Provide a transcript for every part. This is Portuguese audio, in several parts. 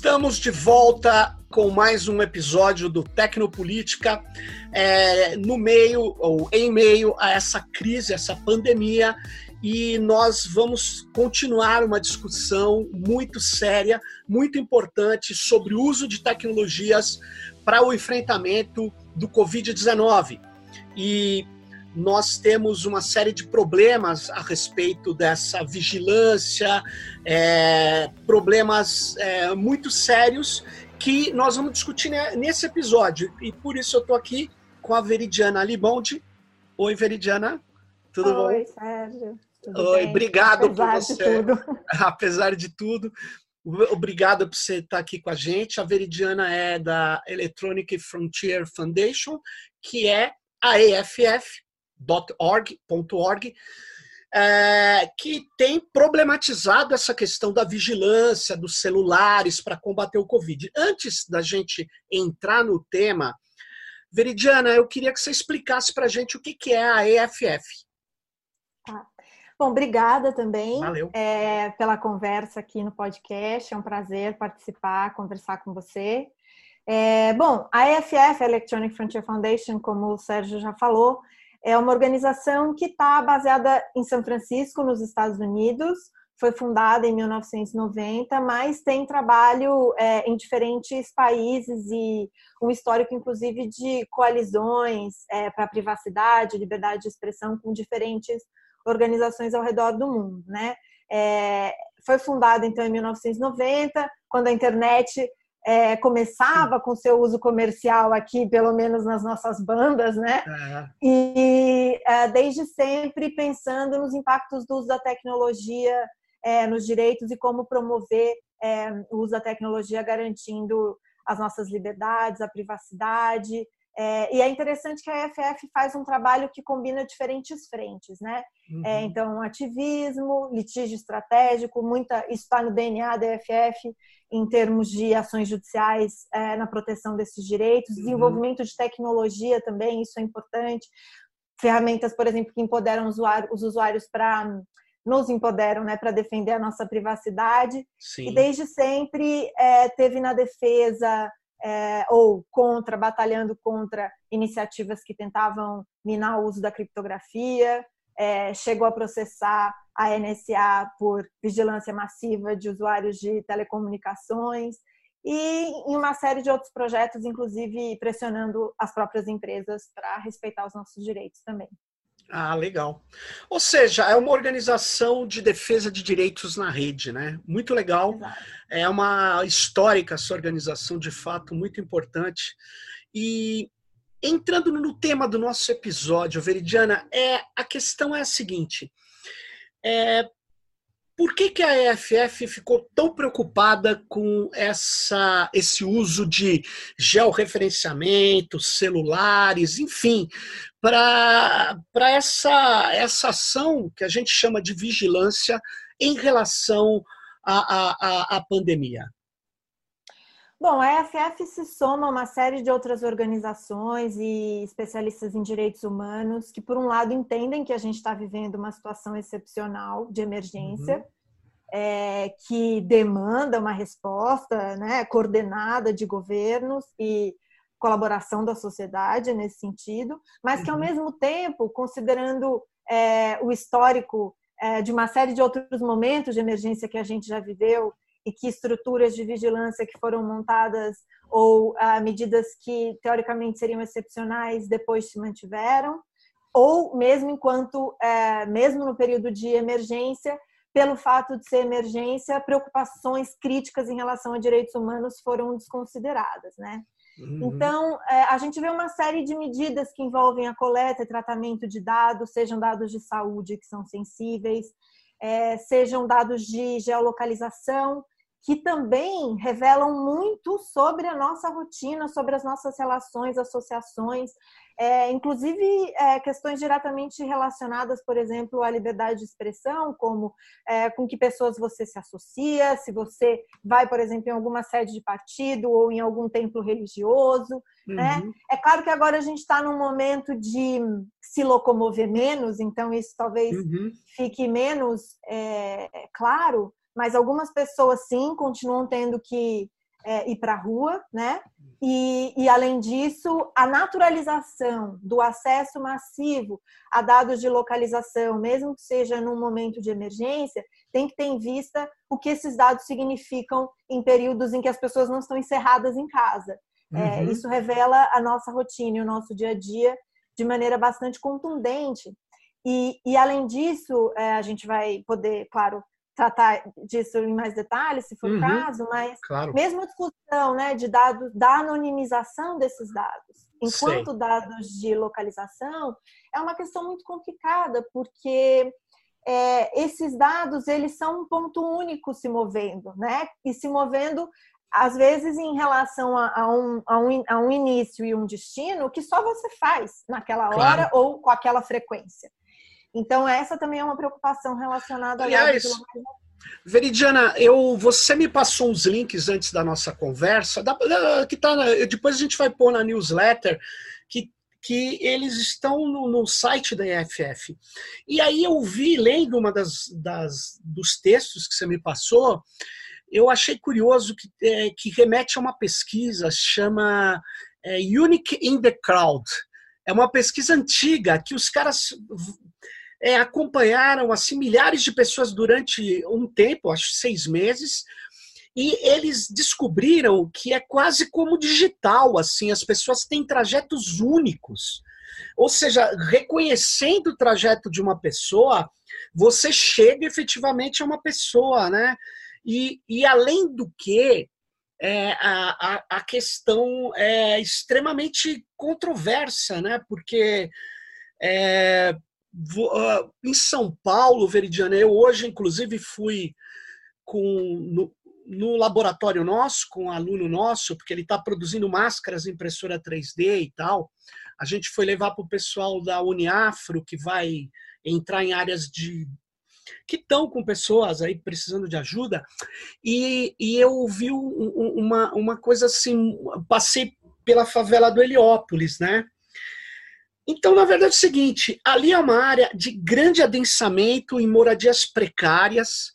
Estamos de volta com mais um episódio do Tecnopolítica, é, no meio ou em meio a essa crise, essa pandemia, e nós vamos continuar uma discussão muito séria, muito importante sobre o uso de tecnologias para o enfrentamento do Covid-19. E nós temos uma série de problemas a respeito dessa vigilância, é, problemas é, muito sérios que nós vamos discutir nesse episódio. E por isso eu estou aqui com a Veridiana Libonde. Oi, Veridiana. Tudo Oi, bom? Oi, Sérgio. Tudo Oi, bem? obrigado Apesar por de você. tudo. Apesar de tudo. Obrigado por você estar aqui com a gente. A Veridiana é da Electronic Frontier Foundation, que é a EFF.org, é, que tem problematizado essa questão da vigilância dos celulares para combater o Covid. Antes da gente entrar no tema, Veridiana, eu queria que você explicasse para a gente o que, que é a EFF. Bom, obrigada também é, pela conversa aqui no podcast. É um prazer participar, conversar com você. É, bom, a EFF, a Electronic Frontier Foundation, como o Sérgio já falou, é uma organização que está baseada em São Francisco, nos Estados Unidos. Foi fundada em 1990, mas tem trabalho é, em diferentes países e um histórico, inclusive, de coalizões é, para privacidade, liberdade de expressão com diferentes organizações ao redor do mundo, né? É, foi fundada então em 1990, quando a internet é, começava com seu uso comercial aqui, pelo menos nas nossas bandas, né? É, E é, desde sempre pensando nos impactos do uso da tecnologia é, nos direitos e como promover é, o uso da tecnologia garantindo as nossas liberdades, a privacidade. É, e é interessante que a EFF faz um trabalho que combina diferentes frentes, né? uhum. É, então, ativismo, litígio estratégico, muita, isso está no DNA da EFF em termos de ações judiciais é, na proteção desses direitos, Uhum. desenvolvimento de tecnologia também, isso é importante. Ferramentas, por exemplo, que empoderam os usuários, os usuários para nos empoderam, né, para defender a nossa privacidade. Sim. E desde sempre é, teve na defesa é, ou contra, batalhando contra iniciativas que tentavam minar o uso da criptografia, é, chegou a processar a NSA por vigilância massiva de usuários de telecomunicações e em uma série de outros projetos, inclusive pressionando as próprias empresas para respeitar os nossos direitos também. Ah, legal. Ou seja, é uma organização de defesa de direitos na rede, né? Muito legal. Exato. É uma histórica essa organização, de fato, muito importante. E entrando no tema do nosso episódio, Veridiana, é, a questão é a seguinte: é, por que, que a EFF ficou tão preocupada com essa, esse uso de georreferenciamento, celulares, enfim, para essa, essa ação que a gente chama de vigilância em relação à, à, à pandemia? Bom, a EFF se soma a uma série de outras organizações e especialistas em direitos humanos que, por um lado, entendem que a gente está vivendo uma situação excepcional de emergência, Uhum. é, que demanda uma resposta né, coordenada de governos e colaboração da sociedade nesse sentido, mas que, ao Uhum. mesmo tempo, considerando é, o histórico é, de uma série de outros momentos de emergência que a gente já viveu, e que estruturas de vigilância que foram montadas ou ah, medidas que teoricamente seriam excepcionais depois se mantiveram, ou mesmo enquanto, eh, mesmo no período de emergência, pelo fato de ser emergência, preocupações críticas em relação a direitos humanos foram desconsideradas, né? Uhum. Então, eh, a gente vê uma série de medidas que envolvem a coleta e tratamento de dados, sejam dados de saúde que são sensíveis, eh, sejam dados de geolocalização, que também revelam muito sobre a nossa rotina, sobre as nossas relações, associações, é, inclusive é, questões diretamente relacionadas, por exemplo, à liberdade de expressão, como é, com que pessoas você se associa, se você vai, por exemplo, em alguma sede de partido ou em algum templo religioso. Uhum. Né? É claro que agora a gente está num momento de se locomover menos, então isso talvez Uhum. fique menos é, claro, mas algumas pessoas sim continuam tendo que é, ir para a rua, né? E, e, além disso, a naturalização do acesso massivo a dados de localização, mesmo que seja num momento de emergência, tem que ter em vista o que esses dados significam em períodos em que as pessoas não estão encerradas em casa. É, uhum. É, isso revela a nossa rotina e o nosso dia a dia de maneira bastante contundente. E, e além disso, é, a gente vai poder, claro, tratar disso em mais detalhes, se for o uhum, caso, mas claro. mesmo a discussão né, de dados, da anonimização desses dados, enquanto Sei. dados de localização, é uma questão muito complicada, porque é, esses dados eles são um ponto único se movendo, né? E se movendo às vezes em relação a, a, um, a, um, a um início e um destino que só você faz naquela hora claro. ou com aquela frequência. Então, essa também é uma preocupação relacionada Aliás, Veridiana, eu, você me passou uns links antes da nossa conversa, da, da, que tá, depois a gente vai pôr na newsletter, que, que eles estão no, no site da EFF. E aí eu vi, lendo uma das, das dos textos que você me passou, eu achei curioso que, é, que remete a uma pesquisa, chama é, Unique in the Crowd. É uma pesquisa antiga que os caras é, acompanharam assim milhares de pessoas durante um tempo, acho seis meses, e eles descobriram que é quase como digital, assim, as pessoas têm trajetos únicos. Ou seja, reconhecendo o trajeto de uma pessoa, você chega efetivamente a uma pessoa, né? E, e além do que, é, a, a, questão é extremamente controversa, né? Porque é, em São Paulo, Veridiana, eu hoje, inclusive, fui com, no, no laboratório nosso, com um aluno nosso, porque ele está produzindo máscaras impressora 3D e tal. A gente foi levar para o pessoal da Uniafro, que vai entrar em áreas de que estão com pessoas aí precisando de ajuda, e, e eu vi uma, uma coisa assim, passei pela favela do Heliópolis, né? Então, na verdade, é o seguinte: ali é uma área de grande adensamento em moradias precárias.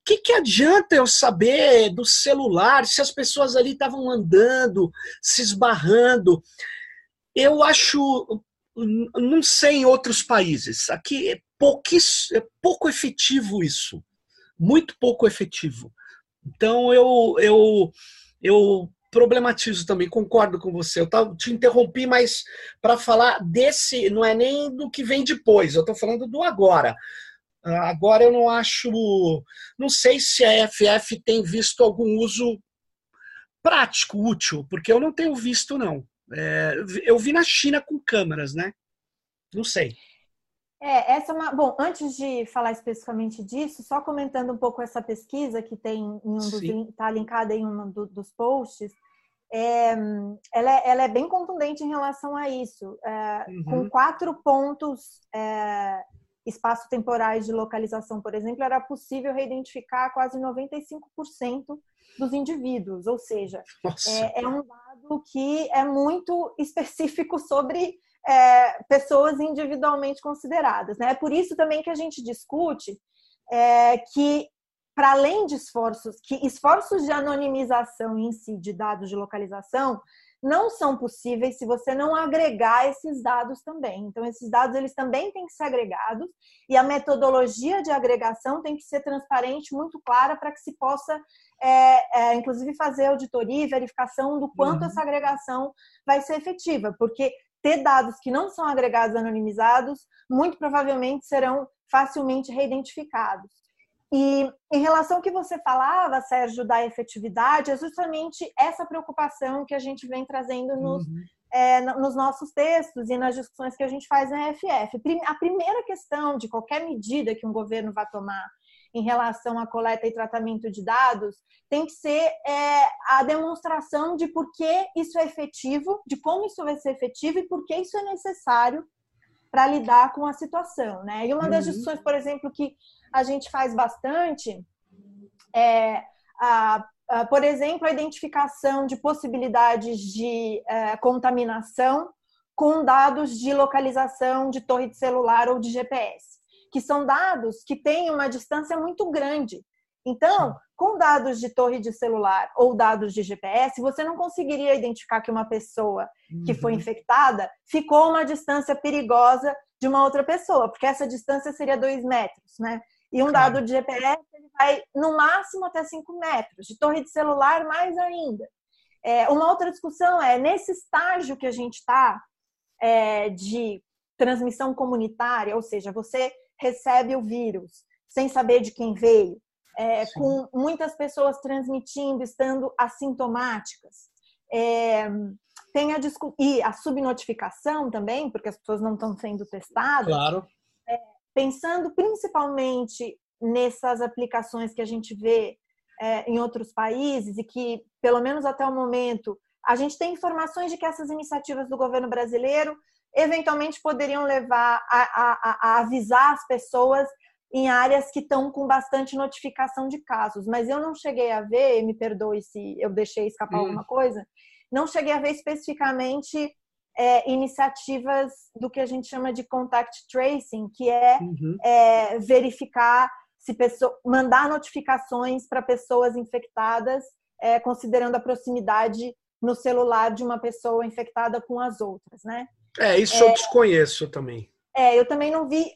O que, que adianta eu saber do celular se as pessoas ali estavam andando, se esbarrando? Eu acho, não sei em outros países, aqui é, é pouco efetivo isso, muito pouco efetivo. Então eu, eu, eu problematizo também, concordo com você. Eu te interrompi, mas para falar desse, não é nem do que vem depois, eu estou falando do agora. Ah, agora eu não acho. Não sei se a FF tem visto algum uso prático, útil, porque eu não tenho visto, não. É, eu vi na China com câmeras, né? Não sei. É, essa é uma. Bom, antes de falar especificamente disso, só comentando um pouco essa pesquisa que tem em um dos está linkada em um do, dos posts, é, ela, é, ela, é, bem contundente em relação a isso. É, uhum. Com quatro pontos é, espaço-temporais de localização, por exemplo, era possível reidentificar quase 95% dos indivíduos, ou seja, é, é, um dado que é muito específico sobre é, pessoas individualmente consideradas. Né? É por isso também que a gente discute é, que, para além de esforços, que esforços de anonimização em si de dados de localização não são possíveis se você não agregar esses dados também. Então, esses dados eles também têm que ser agregados e a metodologia de agregação tem que ser transparente, muito clara, para que se possa, é, é, inclusive, fazer auditoria e verificação do quanto uhum. essa agregação vai ser efetiva, porque ter dados que não são agregados anonimizados, muito provavelmente serão facilmente reidentificados. E em relação ao que você falava, Sérgio, da efetividade, é justamente essa preocupação que a gente vem trazendo nos, uhum. é, nos nossos textos e nas discussões que a gente faz na EFF. A primeira questão de qualquer medida que um governo vai tomar em relação à coleta e tratamento de dados tem que ser é, a demonstração de por que isso é efetivo, de como isso vai ser efetivo e por que isso é necessário para lidar com a situação, né? E uma das uhum. discussões, por exemplo, que a gente faz bastante é, a, a, por exemplo, a identificação de possibilidades de é, contaminação com dados de localização de torre de celular ou de GPS que são dados que têm uma distância muito grande Então, com dados de torre de celular ou dados de GPS, você não conseguiria identificar que uma pessoa que foi uhum. infectada ficou a uma distância perigosa de uma outra pessoa, porque essa distância seria dois metros, né? E um dado de GPS ele vai no máximo até 5 metros, de torre de celular mais ainda. É, uma outra discussão é nesse estágio que a gente está é, de transmissão comunitária, ou seja, você recebe o vírus sem saber de quem veio, é, com muitas pessoas transmitindo, estando assintomáticas. É, tem a e a subnotificação também, porque as pessoas não estão sendo testadas. Claro. É, pensando principalmente nessas aplicações que a gente vê é, em outros países e que, pelo menos até o momento, a gente tem informações de que essas iniciativas do governo brasileiro eventualmente poderiam levar a, a, a avisar as pessoas em áreas que estão com bastante notificação de casos, mas eu não cheguei a ver, me perdoe se eu deixei escapar hum. alguma coisa, não cheguei a ver especificamente é, iniciativas do que a gente chama de contact tracing, que é, uhum. é verificar se pessoa, mandar notificações para pessoas infectadas, é, considerando a proximidade no celular de uma pessoa infectada com as outras, né? É, isso eu é. desconheço também. É, eu também não vi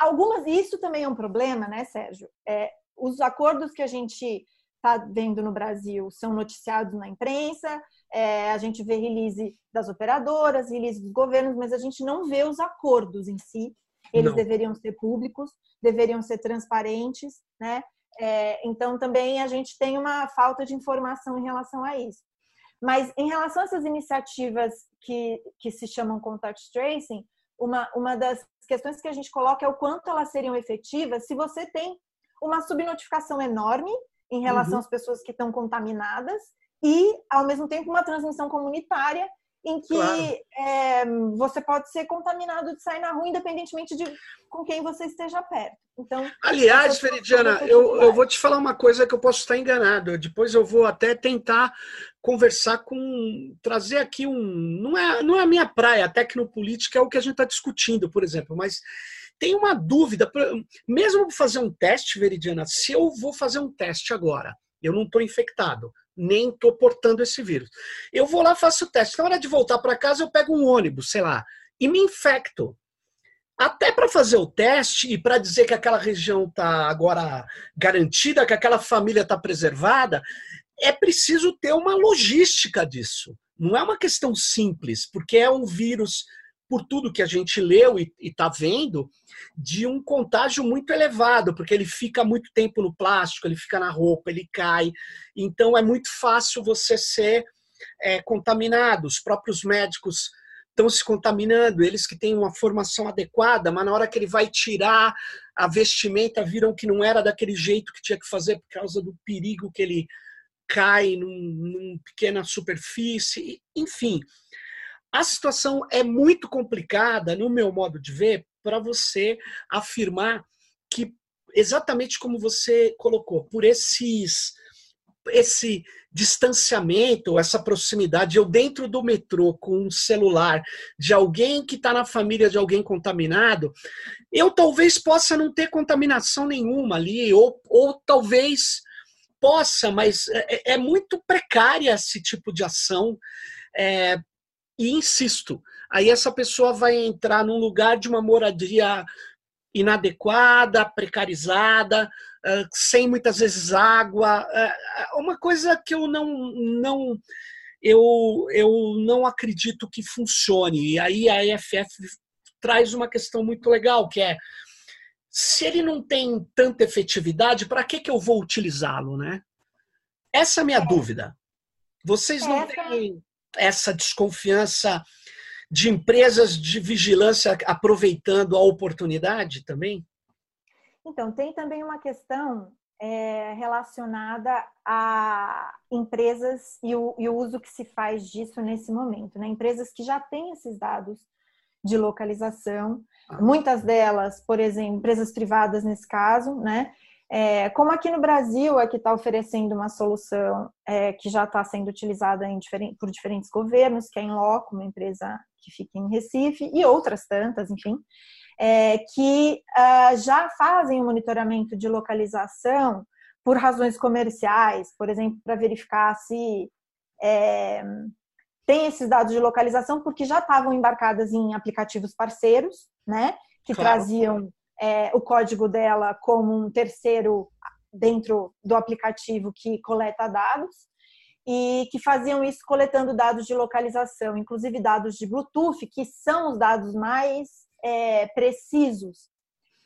algumas, isso também é um problema, né, Sérgio? É, os acordos que a gente está vendo no Brasil são noticiados na imprensa, é, a gente vê release das operadoras, release dos governos, mas a gente não vê os acordos em si. Eles não. deveriam ser públicos, deveriam ser transparentes, né? É, então também a gente tem uma falta de informação em relação a isso. Mas em relação a essas iniciativas que, que se chamam contact tracing, uma, uma das questões que a gente coloca é o quanto elas seriam efetivas se você tem uma subnotificação enorme em relação uhum. às pessoas que estão contaminadas e, ao mesmo tempo, uma transmissão comunitária em que claro. é, você pode ser contaminado de sair na rua, independentemente de com quem você esteja perto. Então, aliás, Veridiana, eu, eu vou te falar uma coisa que eu posso estar enganado. Depois eu vou até tentar conversar com trazer aqui um não é não é a minha praia, a tecnopolítica é o que a gente está discutindo, por exemplo, mas tem uma dúvida, mesmo fazer um teste, Veridiana, se eu vou fazer um teste agora, eu não estou infectado, nem estou portando esse vírus. Eu vou lá, faço o teste. Na hora de voltar para casa, eu pego um ônibus, sei lá, e me infecto. Até para fazer o teste e para dizer que aquela região está agora garantida, que aquela família está preservada, é preciso ter uma logística disso. Não é uma questão simples, porque é um vírus por tudo que a gente leu e está vendo, de um contágio muito elevado, porque ele fica muito tempo no plástico, ele fica na roupa, ele cai. Então é muito fácil você ser é, contaminado. Os próprios médicos estão se contaminando, eles que têm uma formação adequada, mas na hora que ele vai tirar a vestimenta, viram que não era daquele jeito que tinha que fazer por causa do perigo que ele cai numa num pequena superfície, enfim a situação é muito complicada, no meu modo de ver, para você afirmar que, exatamente como você colocou, por esses esse distanciamento, essa proximidade, eu dentro do metrô com um celular de alguém que está na família de alguém contaminado, eu talvez possa não ter contaminação nenhuma ali, ou, ou talvez possa, mas é, é muito precária esse tipo de ação. É, e insisto, aí essa pessoa vai entrar num lugar de uma moradia inadequada, precarizada, sem muitas vezes água, uma coisa que eu não não eu, eu não acredito que funcione. E aí a EFF traz uma questão muito legal, que é se ele não tem tanta efetividade, para que, que eu vou utilizá-lo, né? Essa é a minha é. dúvida. Vocês não têm essa desconfiança de empresas de vigilância aproveitando a oportunidade também? Então, tem também uma questão é, relacionada a empresas e o, e o, uso que se faz disso nesse momento. Né? Empresas que já têm esses dados de localização, ah. muitas delas, por exemplo, empresas privadas nesse caso, né? É, como aqui no Brasil é que está oferecendo uma solução é, que já está sendo utilizada diferente, por diferentes governos, que é em Loco, uma empresa que fica em Recife, e outras tantas, enfim, é, que uh, já fazem o monitoramento de localização por razões comerciais, por exemplo, para verificar se é, tem esses dados de localização, porque já estavam embarcadas em aplicativos parceiros, né? Que claro. traziam é, o código dela como um terceiro dentro do aplicativo que coleta dados e que faziam isso coletando dados de localização, inclusive dados de Bluetooth, que são os dados mais é, precisos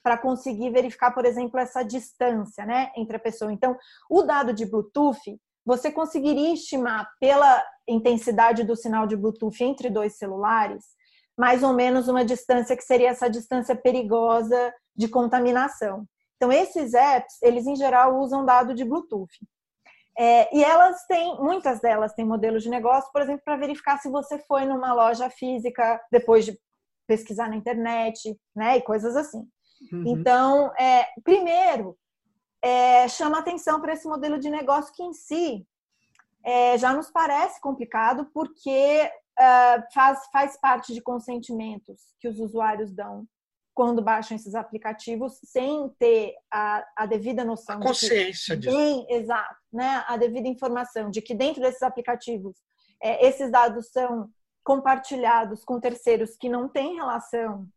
para conseguir verificar, por exemplo, essa distância né, entre a pessoa. Então, o dado de Bluetooth, você conseguiria estimar pela intensidade do sinal de Bluetooth entre dois celulares, mais ou menos uma distância que seria essa distância perigosa de contaminação. Então, esses apps, eles em geral usam dado de Bluetooth. É, e elas têm, muitas delas têm modelos de negócio, por exemplo, para verificar se você foi numa loja física depois de pesquisar na internet, né, e coisas assim. Uhum. Então, é, primeiro, é, chama atenção para esse modelo de negócio que em si é, já nos parece complicado, porque uh, faz, faz parte de consentimentos que os usuários dão quando baixam esses aplicativos sem ter a, a devida noção. A consciência de que, disso. exato, né? A devida informação de que dentro desses aplicativos é, esses dados são compartilhados com terceiros que não têm relação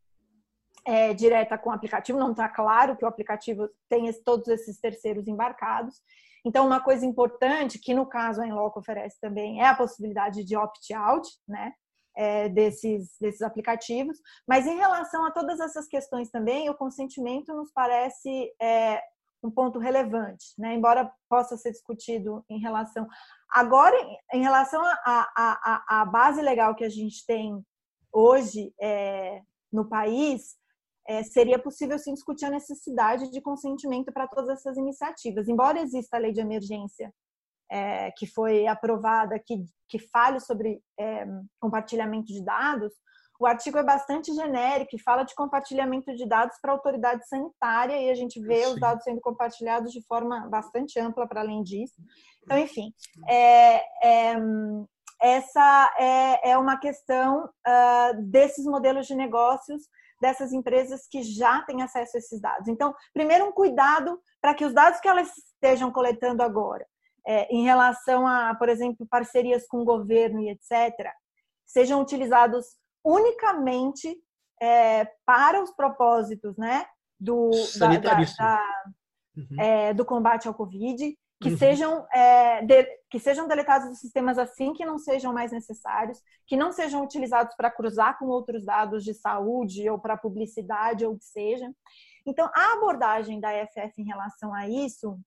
é, direta com o aplicativo, não está claro que o aplicativo tem esse, todos esses terceiros embarcados. Então, uma coisa importante, que no caso a Enloco oferece também, é a possibilidade de opt-out, né? é, desses, desses aplicativos. Mas em relação a todas essas questões também, o consentimento nos parece é, um ponto relevante, né? embora possa ser discutido em relação. Agora, em relação à base legal que a gente tem hoje é, no país, é, seria possível sim discutir a necessidade de consentimento para todas essas iniciativas. Embora exista a lei de emergência é, que foi aprovada, que, que fale sobre é, compartilhamento de dados, o artigo é bastante genérico e fala de compartilhamento de dados para a autoridade sanitária e a gente vê Sim. os dados sendo compartilhados de forma bastante ampla para além disso. Então, enfim, é, é, essa é, é, uma questão uh, desses modelos de negócios dessas empresas que já têm acesso a esses dados. Então, primeiro, um cuidado para que os dados que elas estejam coletando agora é, em relação a, por exemplo, parcerias com o governo e etc., sejam utilizados unicamente é, para os propósitos né, do, da, da, da, uhum. é, do combate ao Covid, que, uhum. sejam, é, de, que sejam deletados os sistemas assim que não sejam mais necessários, que não sejam utilizados para cruzar com outros dados de saúde ou para publicidade ou o que seja. Então, a abordagem da EFF em relação a isso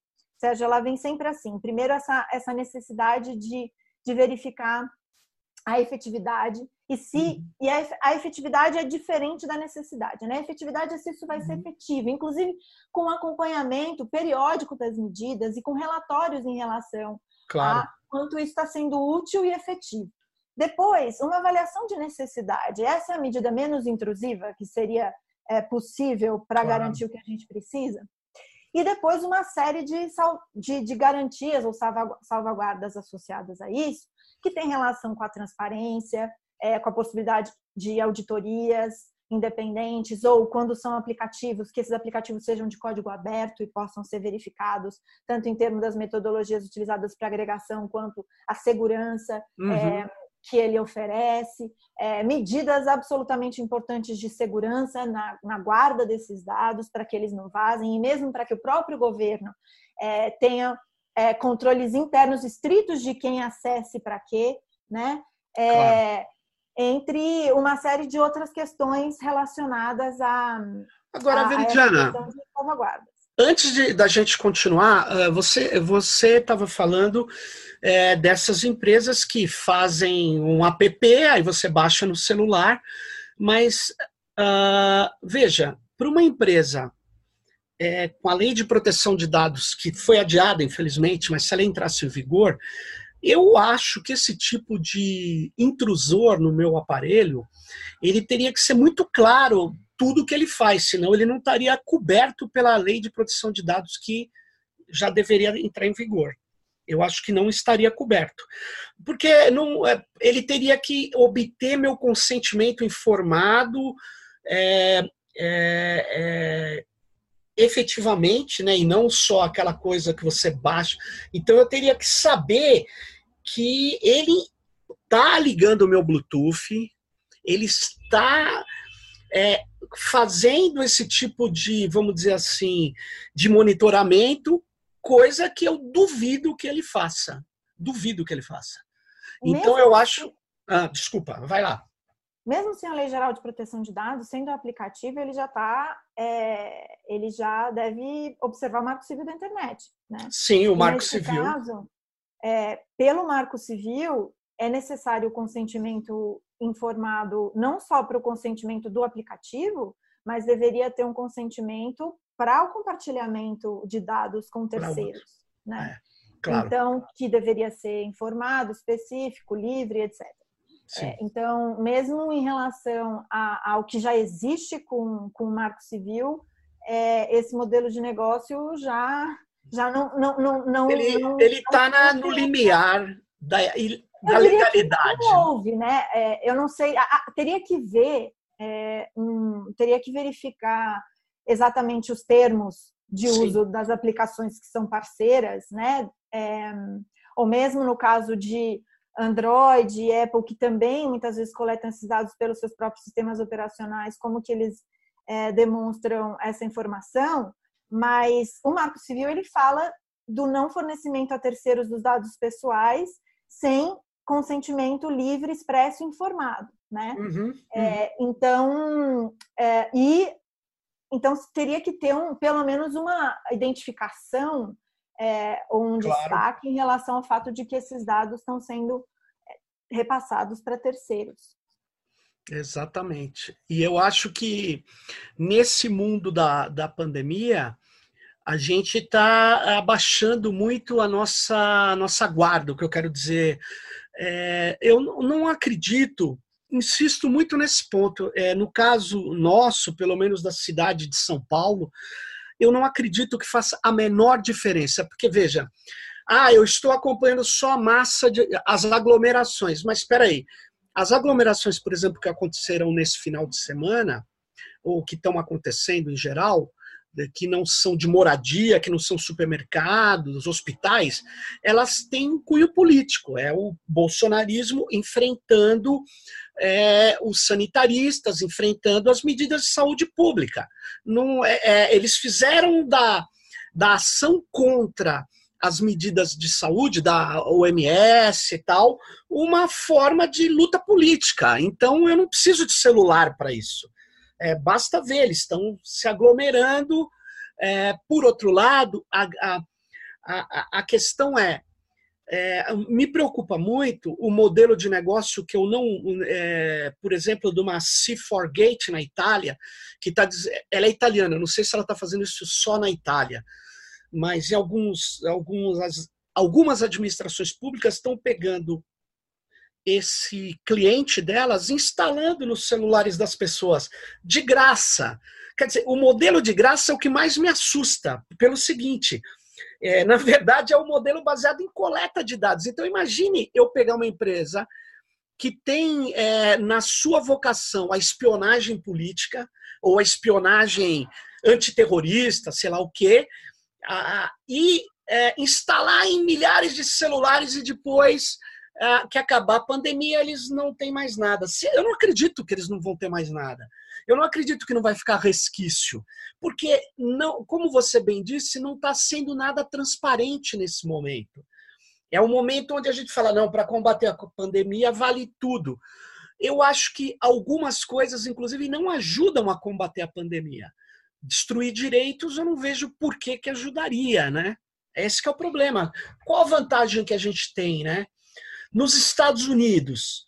Sérgio, ela vem sempre assim. Primeiro, essa, essa necessidade de, de verificar a efetividade e se uhum. e a, a, efetividade é diferente da necessidade, né? A efetividade é se isso vai uhum. ser efetivo, inclusive com acompanhamento periódico das medidas e com relatórios em relação claro. a quanto isso está sendo útil e efetivo. Depois, uma avaliação de necessidade. Essa é a medida menos intrusiva que seria é, possível para claro. garantir o que a gente precisa e depois uma série de, de, de garantias ou salvaguardas associadas a isso, que tem relação com a transparência, é, com a possibilidade de auditorias independentes, ou quando são aplicativos, que esses aplicativos sejam de código aberto e possam ser verificados, tanto em termos das metodologias utilizadas para agregação, quanto a segurança. Uhum. É, que ele oferece, é, medidas absolutamente importantes de segurança na, na guarda desses dados para que eles não vazem e mesmo para que o próprio governo é, tenha é, controles internos estritos de quem acesse para quê, né? É, claro. Entre uma série de outras questões relacionadas a. Agora, a, Veridiana, antes de, da gente continuar, ah, você você estava falando é, dessas empresas que fazem um app, aí você baixa no celular, mas uh, veja, para uma empresa é, com a lei de proteção de dados, que foi adiada, infelizmente, mas se ela entrasse em vigor, eu acho que esse tipo de intrusor no meu aparelho, ele teria que ser muito claro tudo que ele faz, senão ele não estaria coberto pela lei de proteção de dados que já deveria entrar em vigor. Eu acho que não estaria coberto. Porque não, é, ele teria que obter meu consentimento informado, é, é, é, efetivamente, né, e não só aquela coisa que você baixa. Então eu teria que saber que ele está ligando o meu Bluetooth, ele está é, fazendo esse tipo de, vamos dizer assim, de monitoramento, coisa que eu duvido que ele faça. Duvido que ele faça. Então eu acho. Ah, desculpa, vai lá. Mesmo sem a Lei Geral de Proteção de Dados, sendo aplicativo, ele já está, é, ele já deve observar o Marco Civil da internet, né? Sim, o Marco Civil. Caso, é, pelo Marco Civil, é necessário o consentimento informado não só para o consentimento do aplicativo, mas deveria ter um consentimento para o compartilhamento de dados com terceiros, né? É, claro. Então, que deveria ser informado, específico, livre, etc. É, então, mesmo em relação a, ao que já existe com, com o Marco Civil, é, esse modelo de negócio já, já não, não, não, não Ele está no limiar da, da legalidade. não houve, né? É, eu não sei, teria que ver, é, um, teria que verificar exatamente os termos de Sim. uso das aplicações que são parceiras, né? É, ou mesmo no caso de Android e Apple, que também muitas vezes coletam esses dados pelos seus próprios sistemas operacionais, como que eles é, demonstram essa informação, mas o Marco Civil ele fala do não fornecimento a terceiros dos dados pessoais sem consentimento livre, expresso e informado, né? Uhum, uhum. É, então, é, e então teria que ter um, pelo menos uma identificação é, ou um claro. destaque em relação ao fato de que esses dados estão sendo é, repassados para terceiros. Exatamente. E eu acho que nesse mundo da, da pandemia, a gente está abaixando muito a nossa, a nossa guarda, o que eu quero dizer. É, eu não acredito, insisto muito nesse ponto. É, no caso nosso, pelo menos da cidade de São Paulo, eu não acredito que faça a menor diferença, porque veja, ah, eu estou acompanhando só a massa, de, as aglomerações, mas espera aí, as aglomerações, por exemplo, que aconteceram nesse final de semana, ou que estão acontecendo em geral, que não são de moradia, que não são supermercados, hospitais, elas têm um cunho político. É o bolsonarismo enfrentando é, os sanitaristas, enfrentando as medidas de saúde pública. Não, é, é, eles fizeram da, da ação contra as medidas de saúde da OMS e tal, uma forma de luta política. Então eu não preciso de celular para isso. É, basta ver, eles estão se aglomerando. É, por outro lado, a, a, a, a questão é, é, me preocupa muito o modelo de negócio que eu não, é, por exemplo, de uma C4 Gate na Itália, que está ela é italiana, não sei se ela está fazendo isso só na Itália, mas em alguns, alguns, algumas administrações públicas estão pegando esse cliente delas instalando nos celulares das pessoas de graça. Quer dizer, o modelo de graça é o que mais me assusta, pelo seguinte. É, na verdade, é um modelo baseado em coleta de dados. Então, imagine eu pegar uma empresa que tem é, na sua vocação a espionagem política ou a espionagem antiterrorista, sei lá o quê, e é, instalar em milhares de celulares e depois é, que acabar a pandemia, eles não têm mais nada. Eu não acredito que eles não vão ter mais nada. Eu não acredito que não vai ficar resquício, porque não, como você bem disse, não está sendo nada transparente nesse momento. É um momento onde a gente fala não, para combater a pandemia vale tudo. Eu acho que algumas coisas, inclusive, não ajudam a combater a pandemia. Destruir direitos, eu não vejo por que, que ajudaria, né? Esse é o problema. Qual a vantagem que a gente tem, né? Nos Estados Unidos,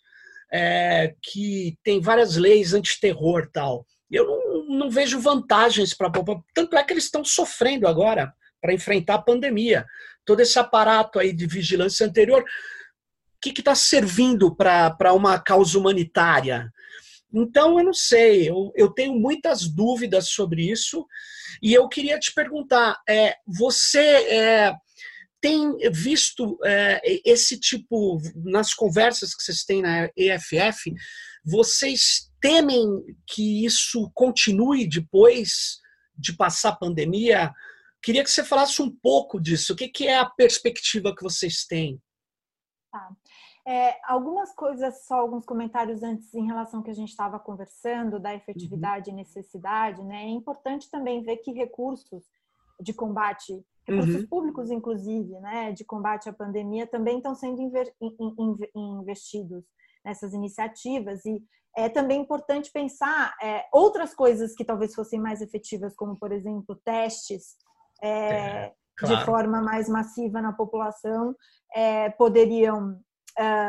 é, que tem várias leis antiterror tal, eu não, não vejo vantagens para a população. Tanto é que eles estão sofrendo agora para enfrentar a pandemia. Todo esse aparato aí de vigilância anterior, o que está servindo para uma causa humanitária? Então, eu não sei, eu, eu tenho muitas dúvidas sobre isso e eu queria te perguntar: é, você é, tem visto é, esse tipo, nas conversas que vocês têm na EFF, vocês temem que isso continue depois de passar a pandemia. Queria que você falasse um pouco disso. O que, que é a perspectiva que vocês têm? Tá. É, algumas coisas, só alguns comentários antes em relação ao que a gente estava conversando, da efetividade uhum. e necessidade, né? É importante também ver que recursos de combate, recursos uhum. públicos, inclusive, né, de combate à pandemia, também estão sendo investidos nessas iniciativas e é também importante pensar é, outras coisas que talvez fossem mais efetivas, como, por exemplo, testes é, é, claro. de forma mais massiva na população, é, poderiam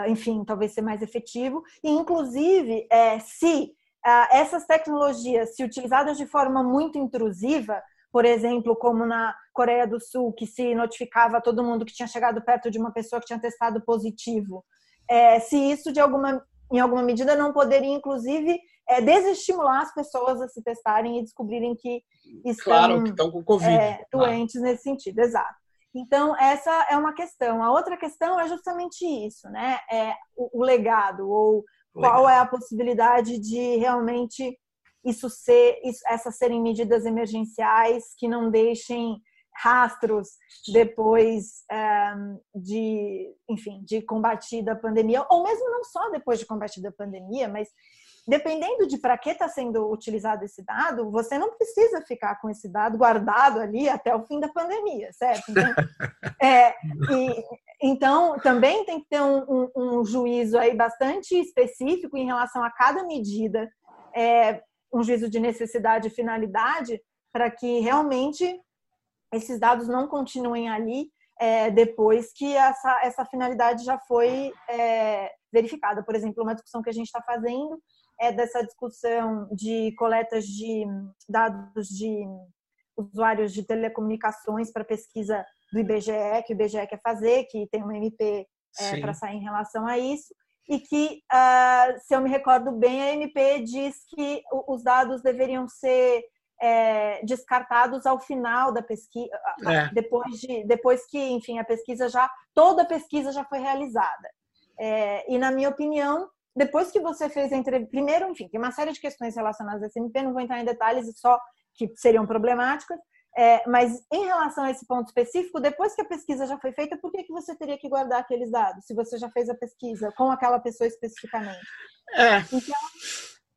enfim, talvez ser mais efetivo. E, inclusive, é, se uh, essas tecnologias, se utilizadas de forma muito intrusiva, por exemplo, como na Coreia do Sul, que se notificava todo mundo que tinha chegado perto de uma pessoa que tinha testado positivo, é, se isso de alguma, em alguma medida não poderia, inclusive, é, desestimular as pessoas a se testarem e descobrirem que estão, claro, que estão com Covid. É, doentes nesse sentido, exato. Então, essa é uma questão. A outra questão é justamente isso, né? É o, o legado, ou qual é a possibilidade de realmente isso ser, isso, essas serem medidas emergenciais que não deixem rastros depois é, de, enfim, de combatida a pandemia, ou mesmo não só depois de combatida a pandemia, mas dependendo de para que está sendo utilizado esse dado, você não precisa ficar com esse dado guardado ali até o fim da pandemia, certo? Então, é, e, então também tem que ter um, um, um, juízo aí bastante específico em relação a cada medida, é, um juízo de necessidade e finalidade, para que realmente esses dados não continuem ali é, depois que essa, essa finalidade já foi é, verificada. Por exemplo, uma discussão que a gente está fazendo é dessa discussão de coletas de dados de usuários de telecomunicações para pesquisa do IBGE, que o IBGE quer fazer, que tem uma MP é, para sair em relação a isso, e que, uh, se eu me recordo bem, a MP diz que os dados deveriam ser é, descartados ao final da pesquisa, é. depois, de, depois que, enfim, a pesquisa já, toda a pesquisa já foi realizada. É, e, na minha opinião, depois que você fez a entrevista, primeiro, enfim, tem uma série de questões relacionadas à SMP, não vou entrar em detalhes, só que seriam problemáticas, é, mas em relação a esse ponto específico, depois que a pesquisa já foi feita, por que, que você teria que guardar aqueles dados, se você já fez a pesquisa com aquela pessoa especificamente? É. Então,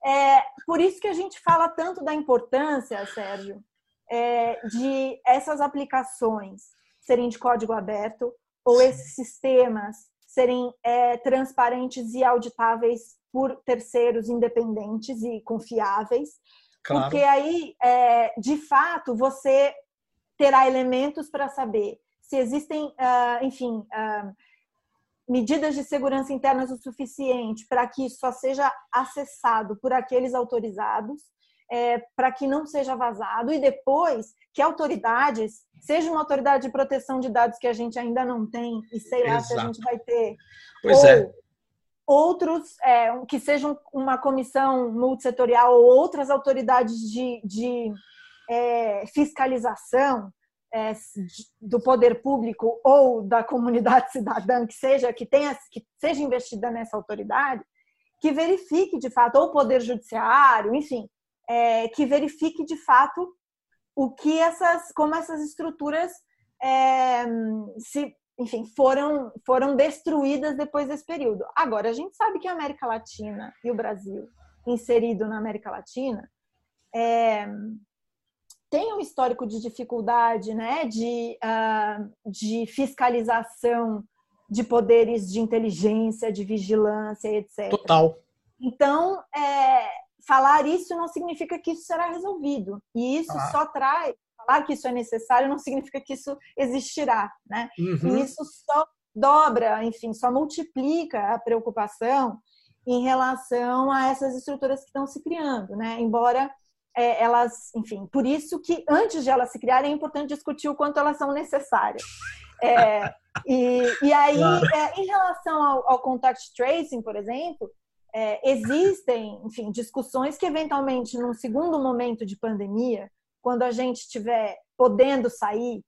é por isso que a gente fala tanto da importância, Sérgio, é, de essas aplicações serem de código aberto, ou esses sistemas serem é, transparentes e auditáveis por terceiros independentes e confiáveis, claro. porque aí, é, de fato, você terá elementos para saber se existem, uh, enfim, uh, medidas de segurança internas o suficiente para que isso só seja acessado por aqueles autorizados, é, para que não seja vazado, e depois que autoridades, seja uma autoridade de proteção de dados que a gente ainda não tem, e sei lá Exato. se a gente vai ter, pois ou é. outros, é, que sejam uma comissão multissetorial ou outras autoridades de, de é, fiscalização, é, do poder público ou da comunidade cidadã que seja que tenha que seja investida nessa autoridade que verifique de fato ou o poder judiciário enfim é, que verifique de fato o que essas, como essas estruturas é, se, enfim, foram, foram destruídas depois desse período. Agora, a gente sabe que a América Latina e o Brasil, inserido na América Latina, é, tem um histórico de dificuldade, né, de, uh, de fiscalização de poderes de inteligência, de vigilância, etc. Total. Então, é, falar isso não significa que isso será resolvido. E isso ah. só traz, falar que isso é necessário não significa que isso existirá, né? Uhum. E isso só dobra, enfim, só multiplica a preocupação em relação a essas estruturas que estão se criando, né? Embora é, elas, enfim, por isso que antes de elas se criarem é importante discutir o quanto elas são necessárias. É, e, e aí, é, em relação ao, ao contact tracing, por exemplo, é, existem, enfim, discussões que eventualmente, num segundo momento de pandemia, quando a gente estiver podendo sair,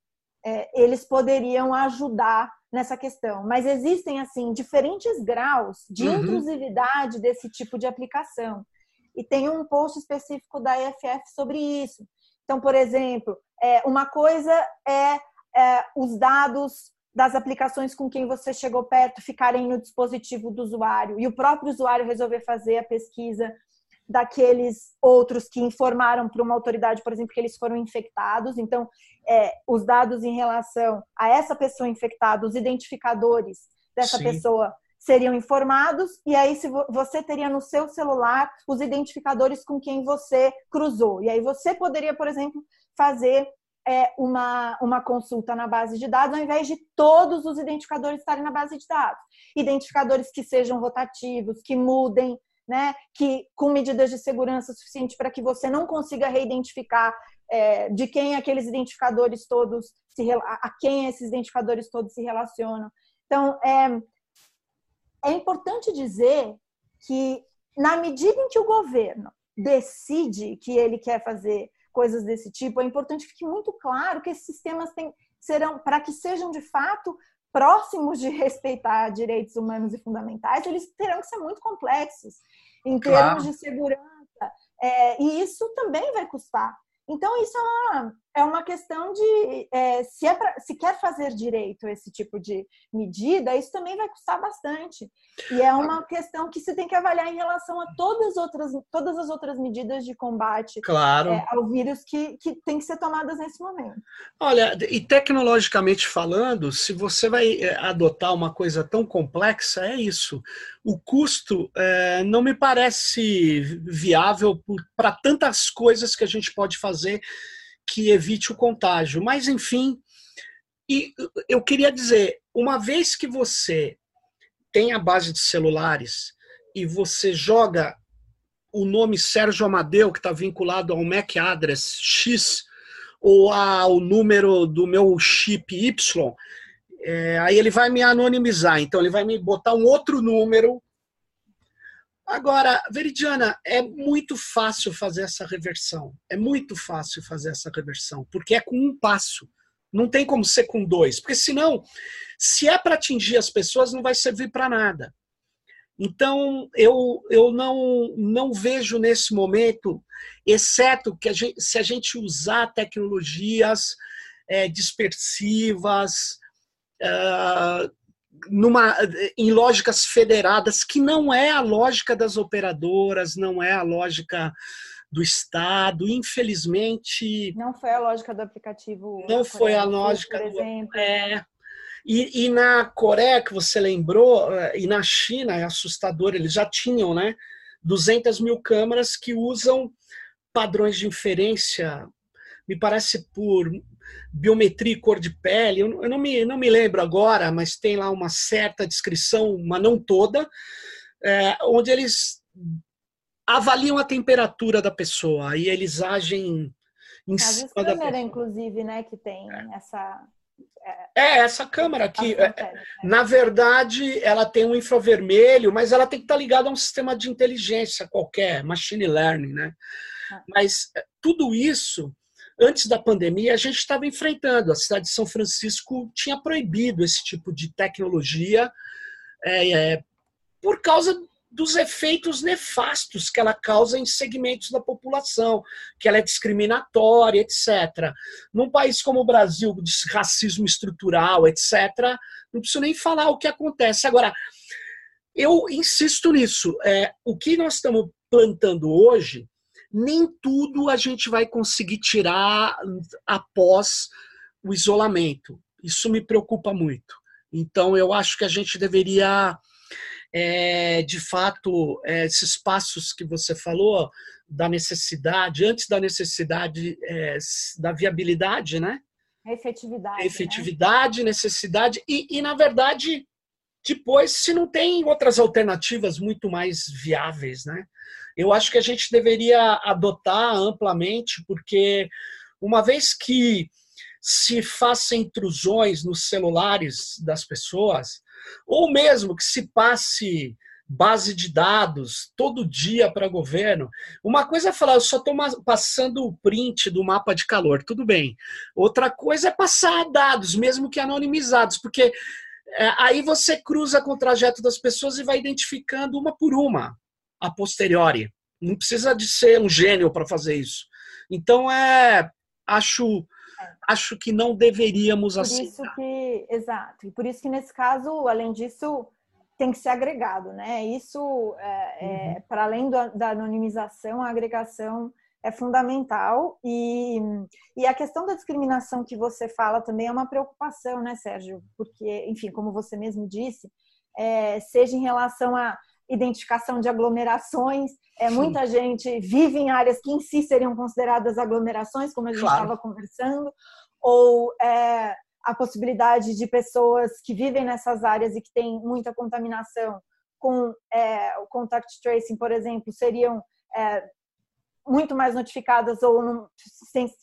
é, eles poderiam ajudar nessa questão. Mas existem, assim, diferentes graus de uhum. intrusividade desse tipo de aplicação. E tem um post específico da EFF sobre isso. Então, por exemplo, é, uma coisa é, é os dados das aplicações com quem você chegou perto ficarem no dispositivo do usuário e o próprio usuário resolver fazer a pesquisa daqueles outros que informaram para uma autoridade, por exemplo, que eles foram infectados. Então, é, os dados em relação a essa pessoa infectada, os identificadores dessa Sim. pessoa seriam informados e aí se você teria no seu celular os identificadores com quem você cruzou. E aí você poderia, por exemplo, fazer é, uma, uma consulta na base de dados ao invés de todos os identificadores estarem na base de dados. Identificadores que sejam rotativos, que mudem, né, que com medidas de segurança suficiente para que você não consiga reidentificar é, de quem aqueles identificadores todos se a quem esses identificadores todos se relacionam. Então é, é importante dizer que na medida em que o governo decide que ele quer fazer coisas desse tipo, é importante que fique muito claro que esses sistemas têm, serão, para que sejam de fato próximos de respeitar direitos humanos e fundamentais, eles terão que ser muito complexos em termos claro. de segurança. É, e isso também vai custar. Então, isso é uma, é uma questão de é, se, é pra, se quer fazer direito esse tipo de medida, isso também vai custar bastante. E é uma questão que se tem que avaliar em relação a todas as outras, todas as outras medidas de combate claro. é, ao vírus que, que tem que ser tomadas nesse momento. Olha, e tecnologicamente falando, se você vai é, adotar uma coisa tão complexa, é isso. O custo é, não me parece viável para tantas coisas que a gente pode fazer que evite o contágio. Mas, enfim, e eu queria dizer, uma vez que você tem a base de celulares e você joga o nome Sérgio Amadeu, que está vinculado ao MAC address X, ou ao número do meu chip Y, é, aí ele vai me anonimizar. Então, ele vai me botar um outro número Agora, Veridiana, é muito fácil fazer essa reversão. É muito fácil fazer essa reversão, porque é com um passo. Não tem como ser com dois, porque senão, se é para atingir as pessoas, não vai servir para nada. Então, eu, eu não, não vejo nesse momento, exceto que a gente, se a gente usar tecnologias é, dispersivas, uh, numa, em lógicas federadas, que não é a lógica das operadoras, não é a lógica do Estado, infelizmente. Não foi a lógica do aplicativo. Não foi a lógica por exemplo. do. É, e, e, na Coreia, que você lembrou, eh, e na China, é assustador, eles já tinham né, 200 mil câmeras que usam padrões de inferência, me parece por biometria e cor de pele, eu não me, não me lembro agora, mas tem lá uma certa descrição, mas não toda, é, onde eles avaliam a temperatura da pessoa e eles agem em cima câmera, da inclusive, né, que tem é. essa... É, é essa câmera aqui, é, né? na verdade, ela tem um infravermelho, mas ela tem que estar ligada a um sistema de inteligência qualquer, machine learning, né? Ah. Mas é, tudo isso antes da pandemia, a gente estava enfrentando. A cidade de São Francisco tinha proibido esse tipo de tecnologia é, é, por causa dos efeitos nefastos que ela causa em segmentos da população, que ela é discriminatória, etc. Num país como o Brasil, de racismo estrutural, etc., não preciso nem falar o que acontece. Agora, eu insisto nisso. É, o que nós estamos plantando hoje nem tudo a gente vai conseguir tirar após o isolamento. Isso me preocupa muito. Então, eu acho que a gente deveria, é, de fato, é, esses passos que você falou, da necessidade, antes da necessidade, é, da viabilidade, né? Efetividade. Né? Efetividade, né? necessidade, e, e, na verdade, depois, se não tem outras alternativas muito mais viáveis, né? Eu acho que a gente deveria adotar amplamente, porque uma vez que se faça intrusões nos celulares das pessoas, ou mesmo que se passe base de dados todo dia para governo. Uma coisa é falar, eu só estou passando o print do mapa de calor, tudo bem. Outra coisa é passar dados, mesmo que anonimizados, porque é, aí você cruza com o trajeto das pessoas e vai identificando uma por uma a posteriori. Não precisa de ser um gênio para fazer isso. Então é acho é. acho que não deveríamos por aceitar. Isso que, exato. E por isso que nesse caso, além disso, tem que ser agregado, né? Isso, é, é, uhum. para além do, da anonimização, a agregação é fundamental e, e a questão da discriminação que você fala também é uma preocupação, né, Sérgio? Porque, enfim, como você mesmo disse, é, seja em relação à identificação de aglomerações, é, muita gente vive em áreas que em si seriam consideradas aglomerações, como a gente estava claro. conversando, ou é, a possibilidade de pessoas que vivem nessas áreas e que têm muita contaminação com é, o contact tracing, por exemplo, seriam é, muito mais notificadas ou num,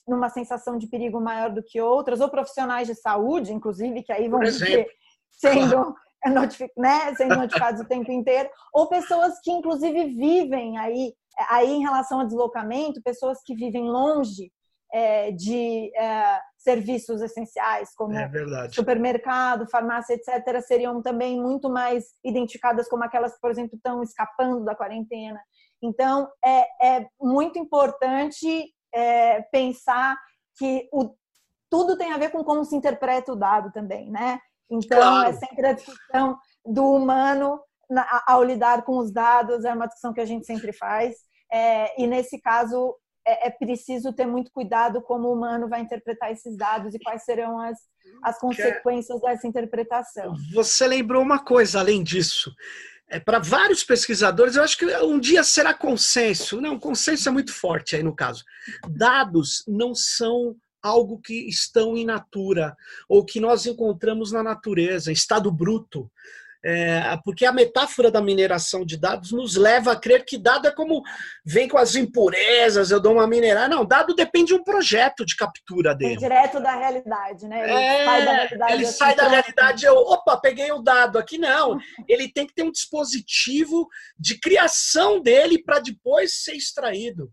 numa sensação de perigo maior do que outras, ou profissionais de saúde, inclusive, que aí vão ser sendo, notific, né, sendo notificados o tempo inteiro, ou pessoas que, inclusive, vivem aí, aí em relação a deslocamento, pessoas que vivem longe é, de é, serviços essenciais, como é supermercado, farmácia, etc., seriam também muito mais identificadas como aquelas que, por exemplo, estão escapando da quarentena. Então, é, é muito importante é, pensar que o, tudo tem a ver com como se interpreta o dado também, né? Então, claro. é sempre a discussão do humano ao lidar com os dados, é uma discussão que a gente sempre faz. É, e nesse caso, é, é, preciso ter muito cuidado como o humano vai interpretar esses dados e quais serão as, as consequências dessa interpretação. Você lembrou uma coisa além disso é, para vários pesquisadores, eu acho que um dia será consenso. Não, consenso é muito forte aí no caso. Dados não são algo que estão in natura ou que nós encontramos na natureza, estado bruto. É, porque a metáfora da mineração de dados nos leva a crer que dado é como vem com as impurezas, eu dou uma minerar. Não, dado depende de um projeto de captura dele. É direto da realidade, né? Ele é, sai da realidade. Ele sai da realidade, eu, opa, peguei o dado aqui. Não, ele tem que ter um dispositivo de criação dele para depois ser extraído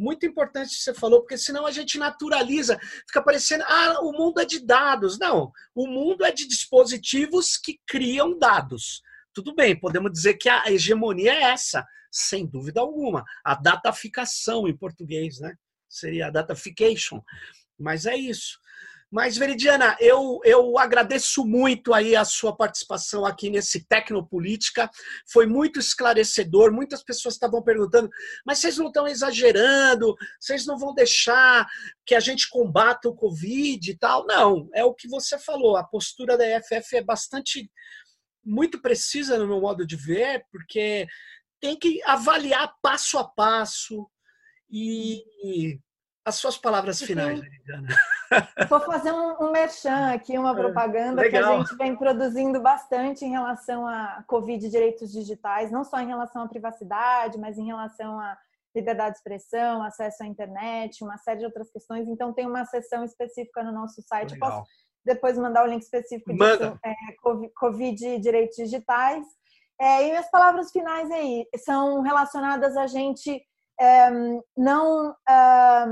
muito importante que você falou, porque senão a gente naturaliza, fica parecendo, ah, o mundo é de dados. Não, o mundo é de dispositivos que criam dados. Tudo bem, podemos dizer que a hegemonia é essa, sem dúvida alguma. A dataficação em português, né? Seria a datafication. Mas é isso. Mas, Veridiana, eu, eu agradeço muito aí a sua participação aqui nesse Tecnopolítica. Foi muito esclarecedor. Muitas pessoas estavam perguntando, mas vocês não estão exagerando? Vocês não vão deixar que a gente combata o Covid e tal? Não, é o que você falou. A postura da EFF é bastante, muito precisa no meu modo de ver, porque tem que avaliar passo a passo e as suas palavras finais, Veridiana. Vou fazer um, um merchan aqui, uma é, propaganda que a gente vem produzindo bastante em relação a Covid e direitos digitais, não só em relação à privacidade, mas em relação à liberdade de expressão, acesso à internet, uma série de outras questões. Então, tem uma seção específica no nosso site. Legal. Posso depois mandar o link específico disso, é, Covid e direitos digitais. É, e minhas palavras finais aí são relacionadas a gente é, não a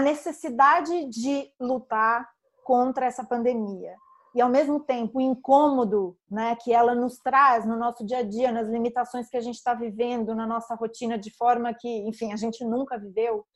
necessidade de lutar contra essa pandemia. E ao mesmo tempo o incômodo né, que ela nos traz no nosso dia a dia, nas limitações que a gente está vivendo, na nossa rotina de forma que, enfim, a gente nunca viveu,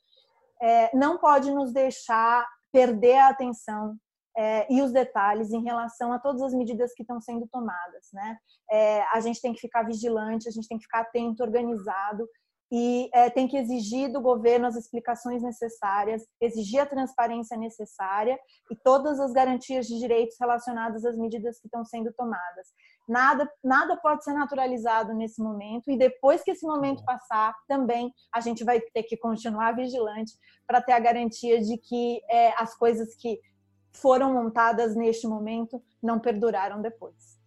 é, não pode nos deixar perder a atenção é, e os detalhes em relação a todas as medidas que estão sendo tomadas. Né? É, a gente tem que ficar vigilante, a gente tem que ficar atento, organizado e é, tem que exigir do governo as explicações necessárias, exigir a transparência necessária e todas as garantias de direitos relacionadas às medidas que estão sendo tomadas. Nada, nada pode ser naturalizado nesse momento e depois que esse momento passar, também a gente vai ter que continuar vigilante para ter a garantia de que é, as coisas que foram montadas neste momento não perduraram depois.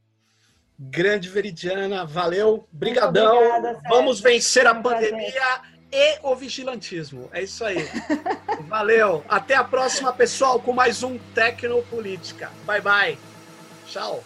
Grande Veridiana, valeu, brigadão. Obrigada, Vamos vencer a pandemia e o vigilantismo. É isso aí. valeu. Até a próxima, pessoal, com mais um Tecnopolítica. Bye, bye. Tchau.